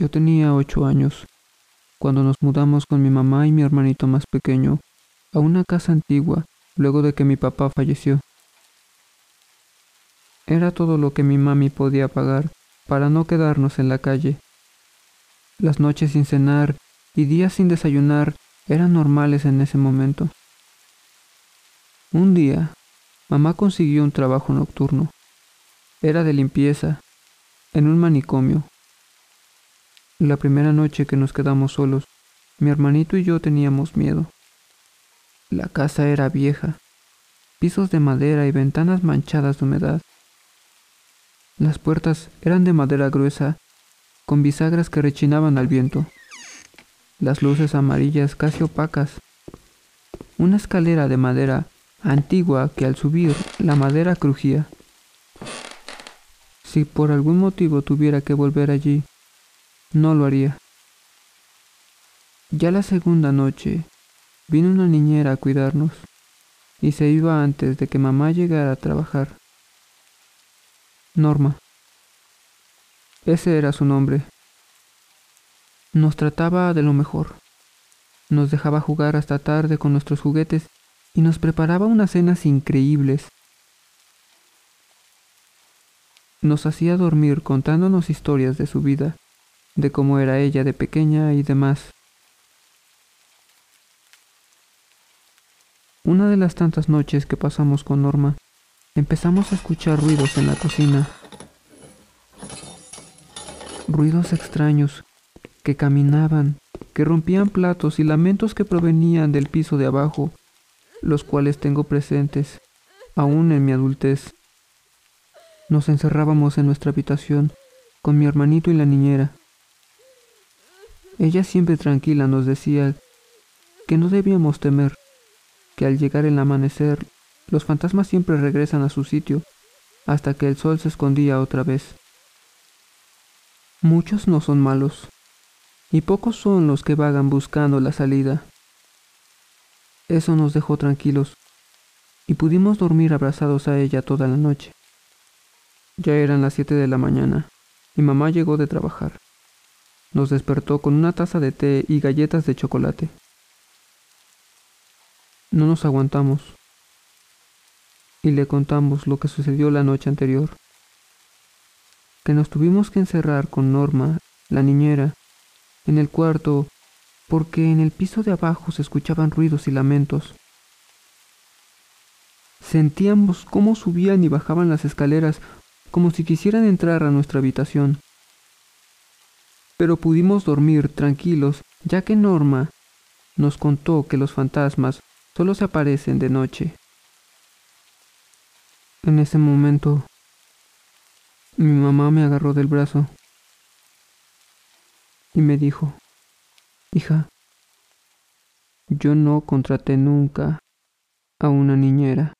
Yo tenía ocho años cuando nos mudamos con mi mamá y mi hermanito más pequeño a una casa antigua luego de que mi papá falleció. Era todo lo que mi mami podía pagar para no quedarnos en la calle. Las noches sin cenar y días sin desayunar eran normales en ese momento. Un día, mamá consiguió un trabajo nocturno. Era de limpieza, en un manicomio. La primera noche que nos quedamos solos, mi hermanito y yo teníamos miedo. La casa era vieja, pisos de madera y ventanas manchadas de humedad. Las puertas eran de madera gruesa, con bisagras que rechinaban al viento. Las luces amarillas casi opacas. Una escalera de madera antigua que al subir la madera crujía. Si por algún motivo tuviera que volver allí, no lo haría. Ya la segunda noche vino una niñera a cuidarnos y se iba antes de que mamá llegara a trabajar. Norma. Ese era su nombre. Nos trataba de lo mejor. Nos dejaba jugar hasta tarde con nuestros juguetes y nos preparaba unas cenas increíbles. Nos hacía dormir contándonos historias de su vida, de cómo era ella de pequeña y demás. Una de las tantas noches que pasamos con Norma, empezamos a escuchar ruidos en la cocina. Ruidos extraños que caminaban, que rompían platos y lamentos que provenían del piso de abajo, los cuales tengo presentes, aún en mi adultez. Nos encerrábamos en nuestra habitación con mi hermanito y la niñera. Ella siempre tranquila nos decía que no debíamos temer, que al llegar el amanecer los fantasmas siempre regresan a su sitio hasta que el sol se escondía otra vez. Muchos no son malos, y pocos son los que vagan buscando la salida. Eso nos dejó tranquilos, y pudimos dormir abrazados a ella toda la noche. Ya eran las siete de la mañana, y mamá llegó de trabajar. Nos despertó con una taza de té y galletas de chocolate. No nos aguantamos, y le contamos lo que sucedió la noche anterior. Que nos tuvimos que encerrar con Norma, la niñera, en el cuarto porque en el piso de abajo se escuchaban ruidos y lamentos. Sentíamos cómo subían y bajaban las escaleras como si quisieran entrar a nuestra habitación. Pero pudimos dormir tranquilos ya que Norma nos contó que los fantasmas solo se aparecen de noche. En ese momento, mi mamá me agarró del brazo y me dijo, hija, yo no contraté nunca a una niñera.